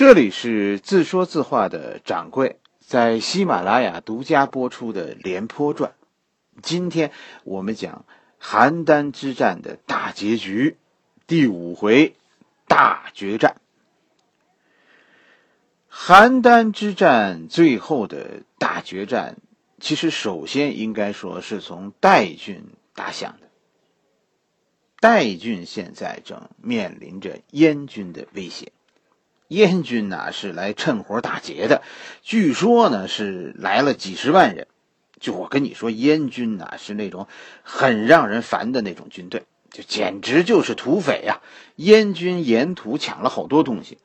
这里是自说自话的掌柜在喜马拉雅独家播出的《廉颇传》，今天我们讲邯郸之战的大结局，第五回大决战。邯郸之战最后的大决战，其实首先应该说是从代郡打响的。代郡现在正面临着燕军的威胁。燕军呐是来趁火打劫的，据说呢是来了几十万人。就我跟你说，燕军呐是那种很让人烦的那种军队，就简直就是土匪呀！燕军沿途抢了好多东西，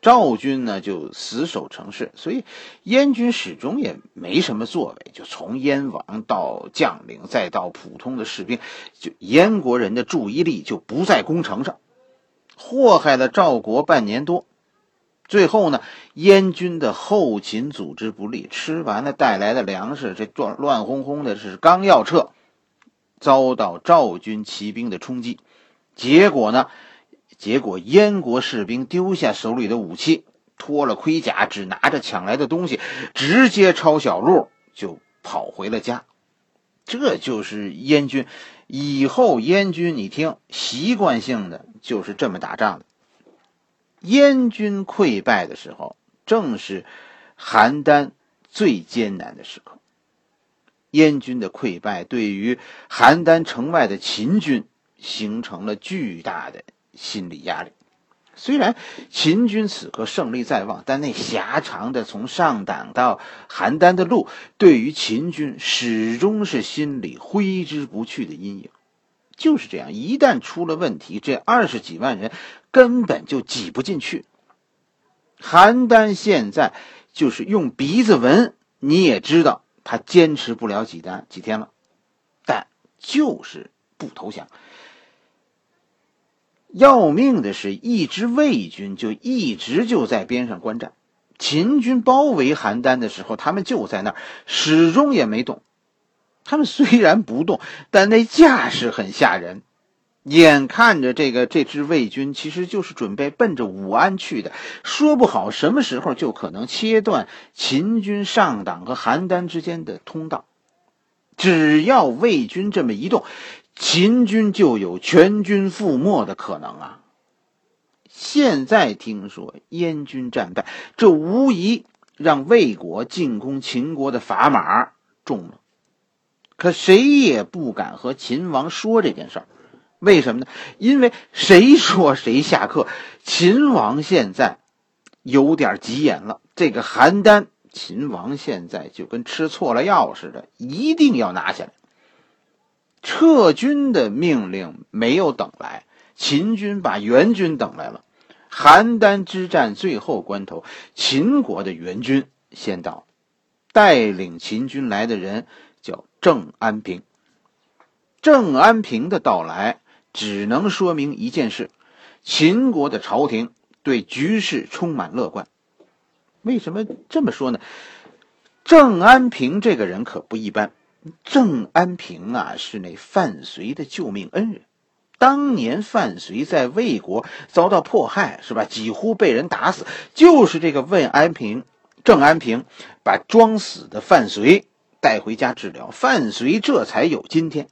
赵军呢就死守城市，所以燕军始终也没什么作为。就从燕王到将领，再到普通的士兵，就燕国人的注意力就不在攻城上，祸害了赵国半年多。最后呢，燕军的后勤组织不利，吃完了带来的粮食，这乱乱哄哄的，是刚要撤，遭到赵军骑兵的冲击，结果呢，结果燕国士兵丢下手里的武器，脱了盔甲，只拿着抢来的东西，直接抄小路就跑回了家。这就是燕军，以后燕军你听，习惯性的就是这么打仗的。燕军溃败的时候，正是邯郸最艰难的时刻。燕军的溃败对于邯郸城外的秦军形成了巨大的心理压力。虽然秦军此刻胜利在望，但那狭长的从上党到邯郸的路，对于秦军始终是心里挥之不去的阴影。就是这样，一旦出了问题，这二十几万人根本就挤不进去。邯郸现在就是用鼻子闻，你也知道他坚持不了几单几天了，但就是不投降。要命的是，一支魏军就一直就在边上观战。秦军包围邯郸的时候，他们就在那儿，始终也没动。他们虽然不动，但那架势很吓人。眼看着这个这支魏军，其实就是准备奔着武安去的，说不好什么时候就可能切断秦军上党和邯郸之间的通道。只要魏军这么一动，秦军就有全军覆没的可能啊！现在听说燕军战败，这无疑让魏国进攻秦国的砝码中了。可谁也不敢和秦王说这件事儿，为什么呢？因为谁说谁下课。秦王现在有点急眼了，这个邯郸，秦王现在就跟吃错了药似的，一定要拿下来。撤军的命令没有等来，秦军把援军等来了。邯郸之战最后关头，秦国的援军先到，带领秦军来的人。叫郑安平。郑安平的到来，只能说明一件事：秦国的朝廷对局势充满乐观。为什么这么说呢？郑安平这个人可不一般。郑安平啊，是那范睢的救命恩人。当年范睢在魏国遭到迫害，是吧？几乎被人打死，就是这个魏安平、郑安平把装死的范睢。带回家治疗，范睢这才有今天。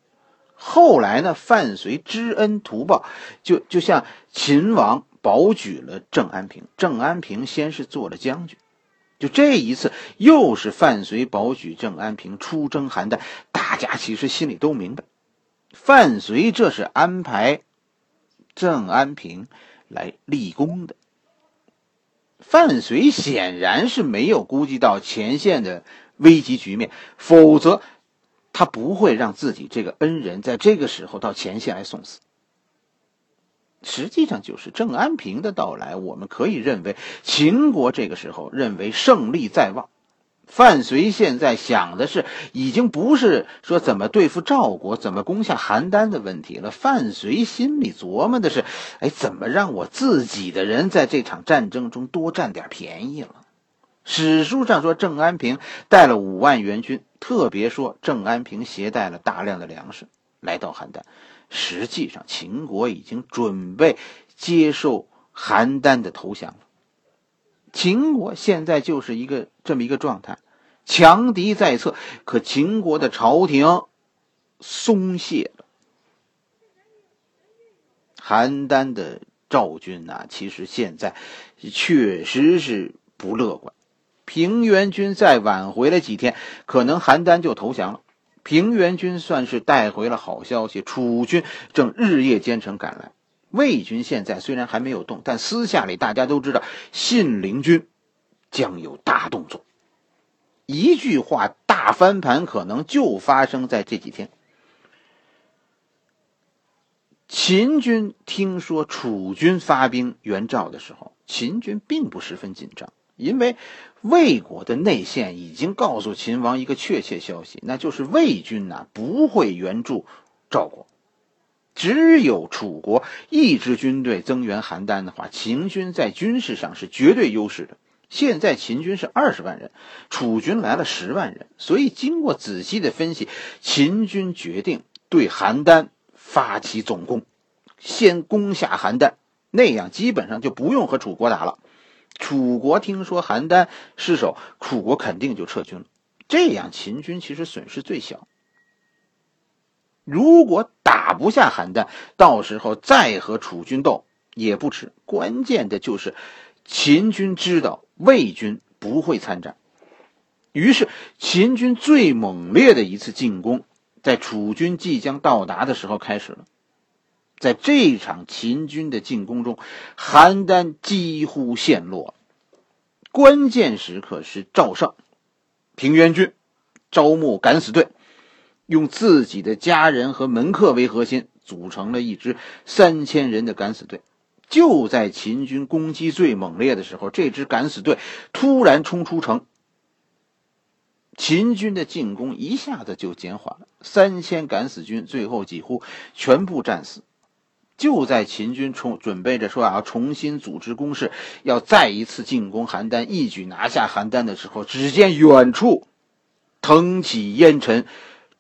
后来呢，范睢知恩图报，就就像秦王保举了郑安平。郑安平先是做了将军，就这一次又是范睢保举郑安平出征邯郸。大家其实心里都明白，范睢这是安排郑安平来立功的。范睢显然是没有估计到前线的。危急局面，否则他不会让自己这个恩人在这个时候到前线来送死。实际上，就是郑安平的到来，我们可以认为秦国这个时候认为胜利在望。范睢现在想的是，已经不是说怎么对付赵国、怎么攻下邯郸的问题了。范睢心里琢磨的是，哎，怎么让我自己的人在这场战争中多占点便宜了。史书上说，郑安平带了五万援军，特别说郑安平携带了大量的粮食来到邯郸。实际上，秦国已经准备接受邯郸的投降了。秦国现在就是一个这么一个状态，强敌在侧，可秦国的朝廷松懈了。邯郸的赵军呐，其实现在确实是不乐观。平原君再晚回来几天，可能邯郸就投降了。平原君算是带回了好消息，楚军正日夜兼程赶来。魏军现在虽然还没有动，但私下里大家都知道，信陵君将有大动作。一句话，大翻盘可能就发生在这几天。秦军听说楚军发兵援赵的时候，秦军并不十分紧张，因为魏国的内线已经告诉秦王一个确切消息，那就是魏军呐不会援助赵国。只有楚国一支军队增援邯郸的话，秦军在军事上是绝对优势的。现在秦军是二十万人，楚军来了十万人，所以经过仔细的分析，秦军决定对邯郸。发起总攻，先攻下邯郸，那样基本上就不用和楚国打了。楚国听说邯郸失守，楚国肯定就撤军了。这样秦军其实损失最小。如果打不下邯郸，到时候再和楚军斗也不迟。关键的就是秦军知道魏军不会参战，于是秦军最猛烈的一次进攻。在楚军即将到达的时候开始了，在这场秦军的进攻中，邯郸几乎陷落。关键时刻是赵胜，平原君招募敢死队，用自己的家人和门客为核心，组成了一支三千人的敢死队。就在秦军攻击最猛烈的时候，这支敢死队突然冲出城。秦军的进攻一下子就减缓了，三千敢死军最后几乎全部战死。就在秦军重准备着说要重新组织攻势，要再一次进攻邯郸，一举拿下邯郸的时候，只见远处腾起烟尘，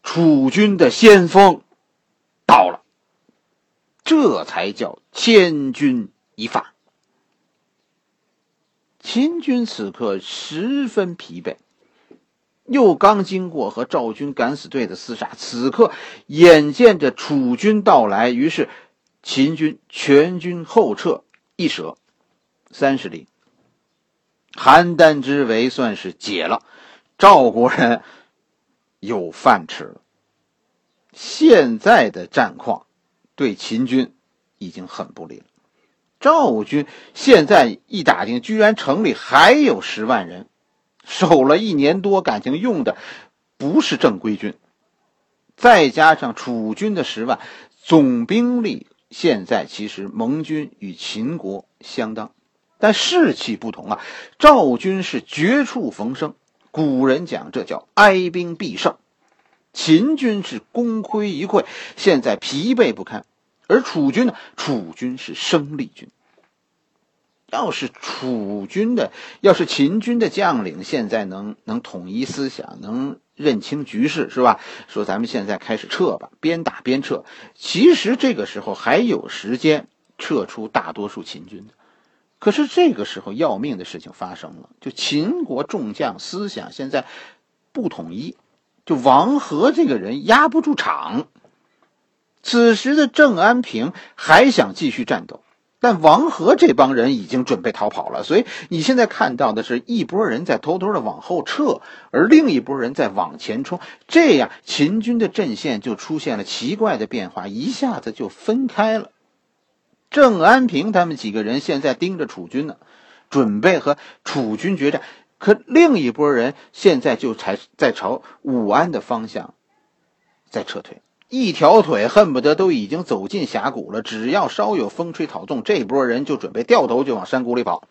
楚军的先锋到了。这才叫千钧一发。秦军此刻十分疲惫。又刚经过和赵军敢死队的厮杀，此刻眼见着楚军到来，于是秦军全军后撤，一舍三十里，邯郸之围算是解了，赵国人有饭吃了。现在的战况对秦军已经很不利了，赵军现在一打听，居然城里还有十万人。守了一年多，感情用的不是正规军，再加上楚军的十万，总兵力现在其实盟军与秦国相当，但士气不同啊。赵军是绝处逢生，古人讲这叫哀兵必胜；秦军是功亏一篑，现在疲惫不堪。而楚军呢？楚军是生力军。要是楚军的，要是秦军的将领现在能能统一思想，能认清局势，是吧？说咱们现在开始撤吧，边打边撤。其实这个时候还有时间撤出大多数秦军的。可是这个时候要命的事情发生了，就秦国众将思想现在不统一，就王和这个人压不住场。此时的郑安平还想继续战斗。但王和这帮人已经准备逃跑了，所以你现在看到的是一波人在偷偷的往后撤，而另一波人在往前冲，这样秦军的阵线就出现了奇怪的变化，一下子就分开了。郑安平他们几个人现在盯着楚军呢，准备和楚军决战，可另一波人现在就才在朝武安的方向在撤退。一条腿恨不得都已经走进峡谷了，只要稍有风吹草动，这波人就准备掉头就往山谷里跑。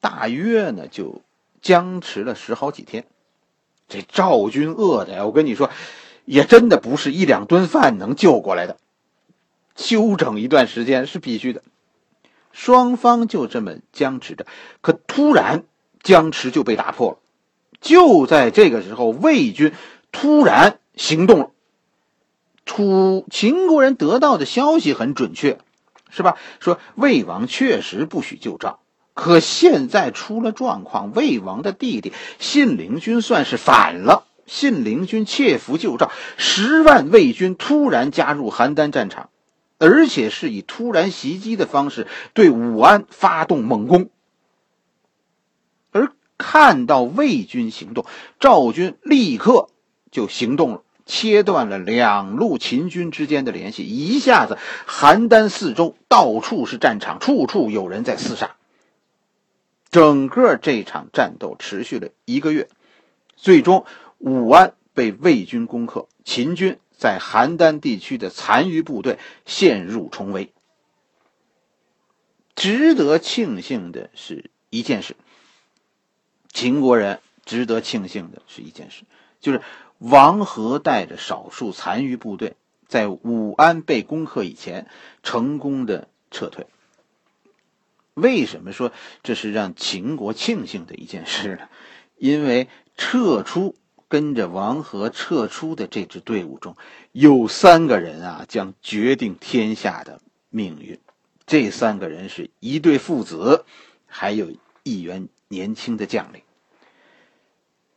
大约呢就僵持了十好几天，这赵军饿的呀，我跟你说，也真的不是一两顿饭能救过来的，休整一段时间是必须的。双方就这么僵持着，可突然僵持就被打破了。就在这个时候，魏军。突然行动了，楚秦国人得到的消息很准确，是吧？说魏王确实不许救赵，可现在出了状况，魏王的弟弟信陵君算是反了。信陵君窃符救赵，十万魏军突然加入邯郸战场，而且是以突然袭击的方式对武安发动猛攻。而看到魏军行动，赵军立刻就行动了，切断了两路秦军之间的联系。一下子，邯郸四周到处是战场，处处有人在厮杀。整个这场战斗持续了一个月，最终。武安被魏军攻克，秦军在邯郸地区的残余部队陷入重围。值得庆幸的是一件事，秦国人值得庆幸的是一件事，就是王和带着少数残余部队，在武安被攻克以前，成功的撤退。为什么说这是让秦国庆幸的一件事呢？因为撤出。跟着王和撤出的这支队伍中，有三个人啊，将决定天下的命运。这三个人是一对父子，还有一员年轻的将领。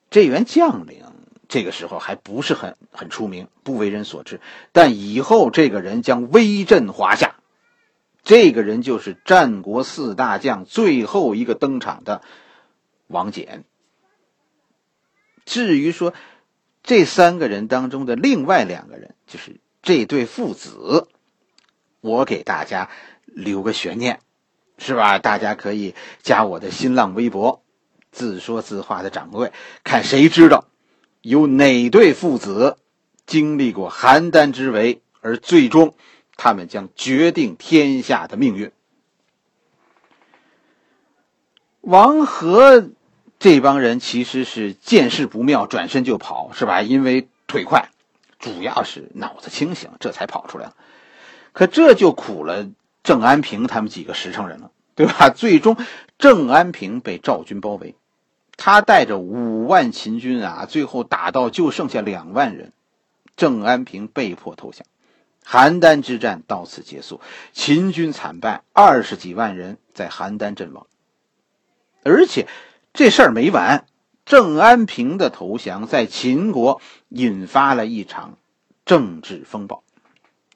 这员将领这个时候还不是很很出名，不为人所知。但以后这个人将威震华夏。这个人就是战国四大将最后一个登场的王翦。至于说这三个人当中的另外两个人，就是这对父子，我给大家留个悬念，是吧？大家可以加我的新浪微博，自说自话的掌柜，看谁知道有哪对父子经历过邯郸之围，而最终他们将决定天下的命运。王和。这帮人其实是见势不妙，转身就跑，是吧？因为腿快，主要是脑子清醒，这才跑出来了。可这就苦了郑安平他们几个实诚人了，对吧？最终，郑安平被赵军包围，他带着五万秦军啊，最后打到就剩下两万人，郑安平被迫投降，邯郸之战到此结束，秦军惨败，二十几万人在邯郸阵亡，而且。这事儿没完，郑安平的投降在秦国引发了一场政治风暴。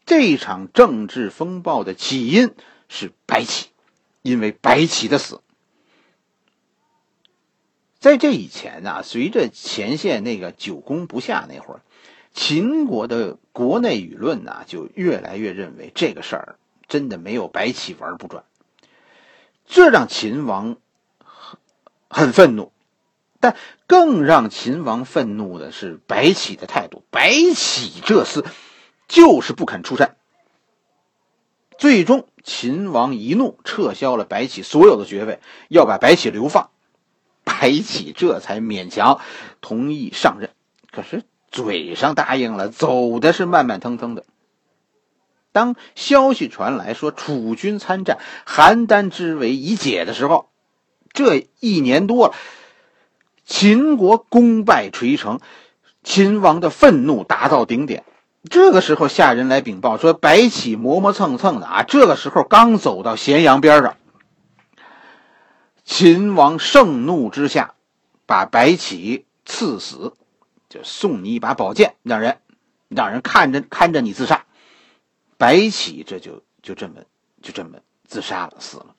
这场政治风暴的起因是白起，因为白起的死。在这以前呢，随着前线那个久攻不下那会儿，秦国的国内舆论呢就越来越认为这个事儿真的没有白起玩不转，这让秦王。很愤怒，但更让秦王愤怒的是白起的态度。白起这厮就是不肯出战。最终，秦王一怒，撤销了白起所有的爵位，要把白起流放。白起这才勉强同意上任，可是嘴上答应了，走的是慢慢腾腾的。当消息传来说楚军参战，邯郸之围已解的时候。这一年多了，秦国功败垂成，秦王的愤怒达到顶点。这个时候，下人来禀报说，白起磨磨蹭蹭的啊，这个时候刚走到咸阳边上。秦王盛怒之下，把白起赐死，就送你一把宝剑，让人让人看着看着你自杀。白起这就就这么就这么自杀了，死了。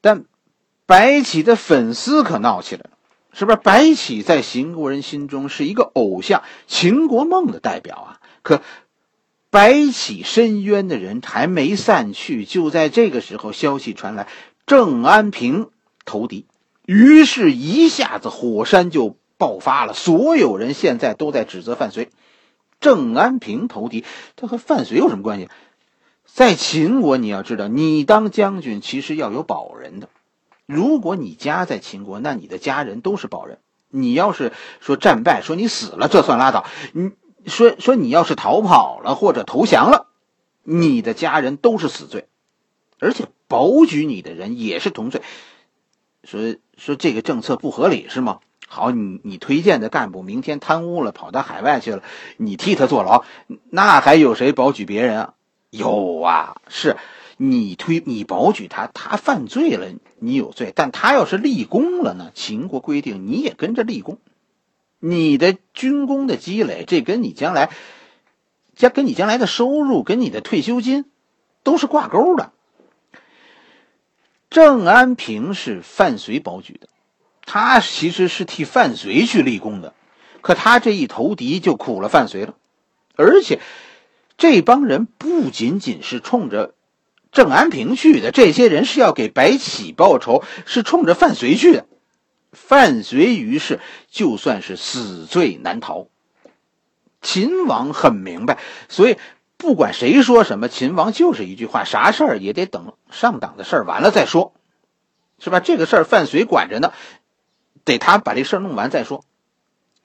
但白起的粉丝可闹起来了，是不是？白起在秦国人心中是一个偶像，秦国梦的代表啊。可白起深渊的人还没散去，就在这个时候，消息传来，郑安平投敌，于是一下子火山就爆发了。所有人现在都在指责范睢，郑安平投敌，他和范睢有什么关系？在秦国，你要知道，你当将军其实要有保人的。如果你家在秦国，那你的家人都是保人。你要是说战败，说你死了，这算拉倒。你说说你要是逃跑了或者投降了，你的家人都是死罪，而且保举你的人也是同罪。说说这个政策不合理是吗？好，你你推荐的干部明天贪污了，跑到海外去了，你替他坐牢，那还有谁保举别人啊？有啊，是你推你保举他，他犯罪了，你有罪；但他要是立功了呢？秦国规定你也跟着立功，你的军功的积累，这跟你将来，将跟你将来的收入，跟你的退休金，都是挂钩的。郑安平是范睢保举的，他其实是替范睢去立功的，可他这一投敌就苦了范睢了，而且这帮人不仅仅是冲着郑安平去的，这些人是要给白起报仇，是冲着范睢去的。范睢于是就算是死罪难逃。秦王很明白，所以。不管谁说什么，秦王就是一句话：啥事儿也得等上党的事儿完了再说，是吧？这个事儿范睢管着呢，得他把这事儿弄完再说。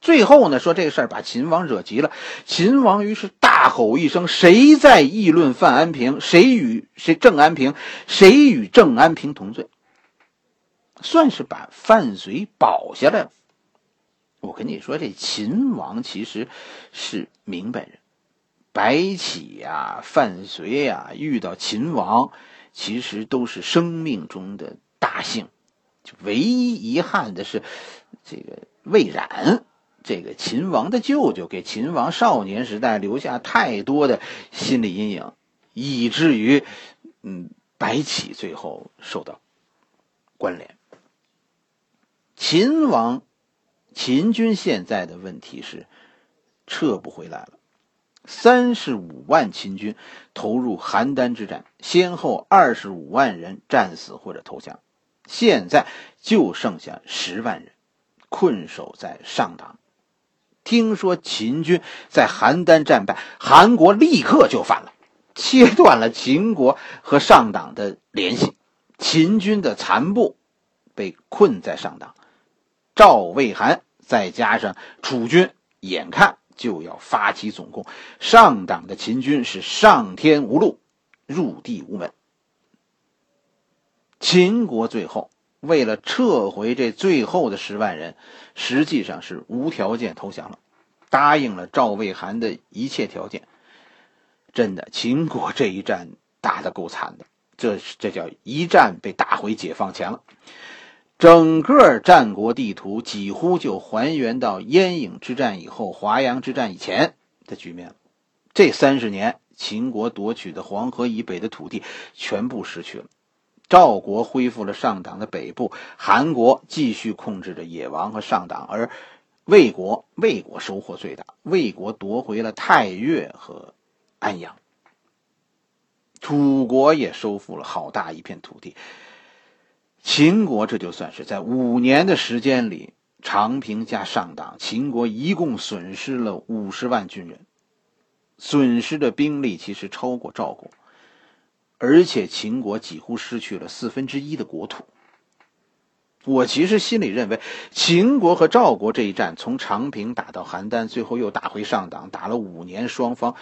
最后呢，说这个事儿把秦王惹急了，秦王于是大吼一声：“谁在议论范安平？谁与谁郑安平？谁与郑安平同罪？”算是把范睢保下来了。我跟你说，这秦王其实是明白人。白起呀，范睢呀，遇到秦王，其实都是生命中的大幸。就唯一遗憾的是，这个魏冉，这个秦王的舅舅，给秦王少年时代留下太多的心理阴影，以至于，嗯，白起最后受到关联。秦王，秦军现在的问题是撤不回来了。三十五万秦军投入邯郸之战，先后二十五万人战死或者投降，现在就剩下十万人困守在上党。听说秦军在邯郸战败，韩国立刻就反了，切断了秦国和上党的联系。秦军的残部被困在上党，赵、魏、韩再加上楚军，眼看。就要发起总攻，上党的秦军是上天无路，入地无门。秦国最后为了撤回这最后的十万人，实际上是无条件投降了，答应了赵、魏、韩的一切条件。真的，秦国这一战打得够惨的，这这叫一战被打回解放前了。整个战国地图几乎就还原到燕郢之战以后、华阳之战以前的局面了。这三十年，秦国夺取的黄河以北的土地全部失去了。赵国恢复了上党的北部，韩国继续控制着野王和上党，而魏国，魏国收获最大，魏国夺回了太岳和安阳。楚国也收复了好大一片土地。秦国这就算是在五年的时间里，长平加上党，秦国一共损失了五十万军人，损失的兵力其实超过赵国，而且秦国几乎失去了四分之一的国土。我其实心里认为，秦国和赵国这一战，从长平打到邯郸，最后又打回上党，打了五年，双方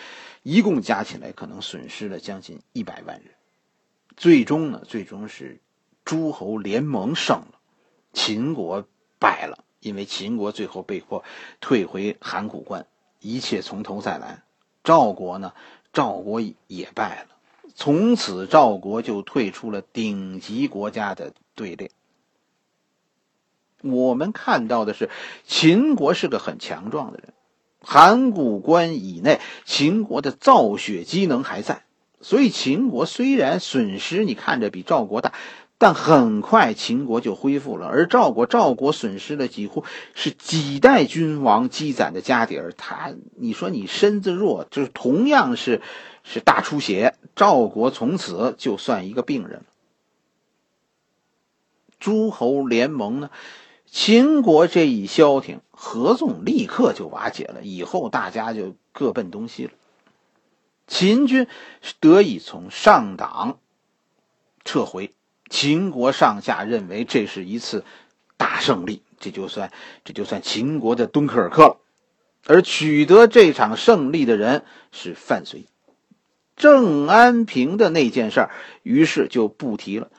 一共加起来可能损失了将近一百万人。最终呢，最终是。诸侯联盟胜了，秦国败了，因为秦国最后被迫退回函谷关，一切从头再来。赵国呢，赵国也败了，从此赵国就退出了顶级国家的队列。我们看到的是，秦国是个很强壮的人，函谷关以内，秦国的造血机能还在，所以秦国虽然损失你看着比赵国大。但很快秦国就恢复了，而赵国赵国损失了几乎是几代君王积攒的家底儿。他，你说你身子弱，就是同样是是大出血，赵国从此就算一个病人了。诸侯联盟呢，秦国这一消停，合纵立刻就瓦解了，以后大家就各奔东西了。秦军得以从上党撤回。秦国上下认为这是一次大胜利，这就算这就算秦国的敦刻尔克了。而取得这场胜利的人是范睢，郑安平的那件事儿，于是就不提了，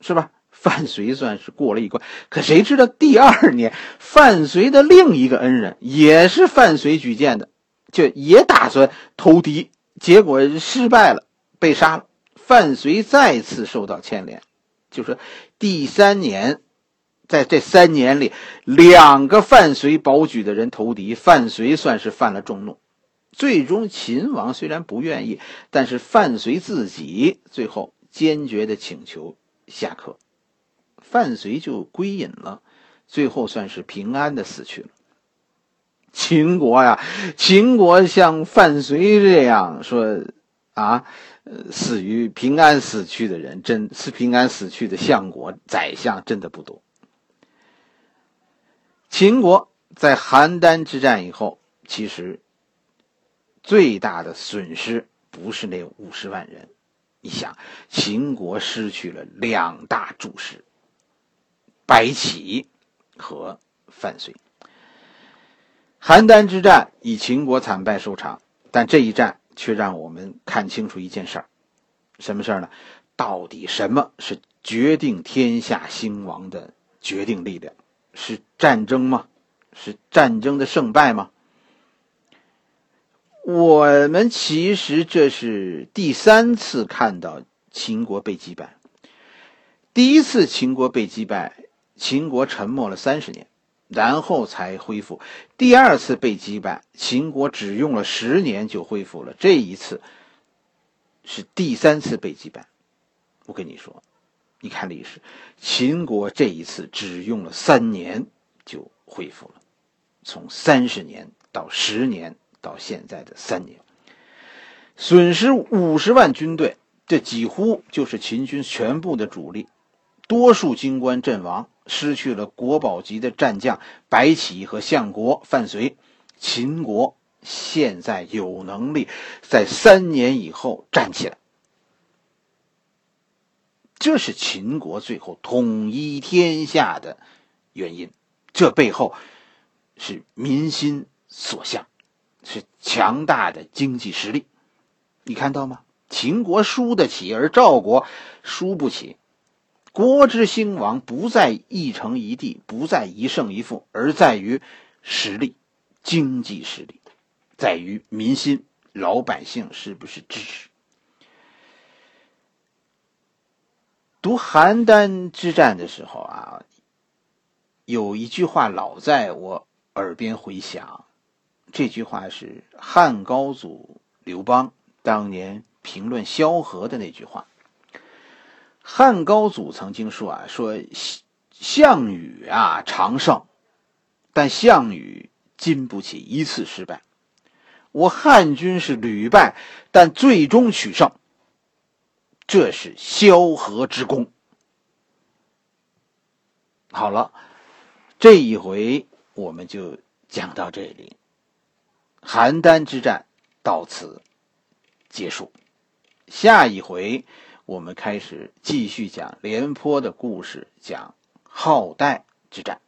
是吧？范睢算是过了一关。可谁知道第二年，范睢的另一个恩人也是范睢举荐的，就也打算投敌，结果失败了，被杀了。范绥再次受到牵连，就是第三年，在这三年里，两个范绥保举的人投敌，范绥算是犯了众怒。最终，秦王虽然不愿意，但是范绥自己最后坚决的请求下课，范绥就归隐了，最后算是平安的死去了。秦国呀，秦国像范绥这样说啊，呃死于平安死去的人，真是平安死去的相国宰相真的不多。秦国在邯郸之战以后，其实。最大的损失不是那五十万人，你想，秦国失去了两大柱石，白起和范绥。邯郸之战以秦国惨败收场，但这一战却让我们看清楚一件事儿，什么事儿呢？到底什么是决定天下兴亡的决定力量？是战争吗？是战争的胜败吗？我们其实这是第三次看到秦国被击败。第一次秦国被击败，秦国沉默了三十年，然后才恢复。第二次被击败，秦国只用了十年就恢复了。这一次是第三次被击败。我跟你说，你看历史，秦国这一次只用了三年就恢复了，从三十年到十年。到现在的三年，损失五十万军队，这几乎就是秦军全部的主力，多数军官阵亡，失去了国宝级的战将白起和相国范绥。秦国现在有能力在三年以后站起来，这是秦国最后统一天下的原因。这背后是民心所向。是强大的经济实力，你看到吗？秦国输得起，而赵国输不起。国之兴亡不在一城一地，不在一胜一负，而在于实力、经济实力，在于民心，老百姓是不是支持？读邯郸之战的时候啊，有一句话老在我耳边回响。这句话是汉高祖刘邦当年评论萧何的那句话。汉高祖曾经说啊，说项项羽啊常胜，但项羽经不起一次失败。我汉军是屡败，但最终取胜，这是萧何之功。好了，这一回我们就讲到这里。邯郸之战到此结束，下一回我们开始继续讲廉颇的故事，讲浩代之战。